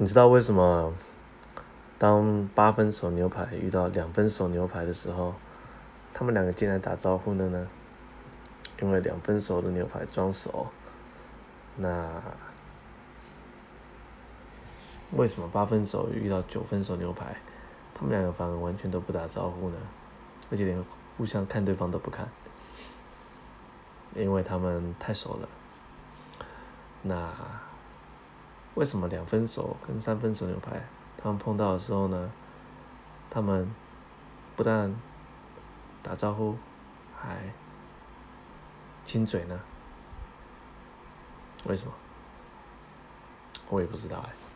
你知道为什么当八分熟牛排遇到两分熟牛排的时候，他们两个进来打招呼的呢？因为两分熟的牛排装熟。那为什么八分熟遇到九分熟牛排，他们两个反而完全都不打招呼呢？而且连互相看对方都不看，因为他们太熟了。那。为什么两分熟跟三分熟牛排，他们碰到的时候呢，他们不但打招呼，还亲嘴呢？为什么？我也不知道哎。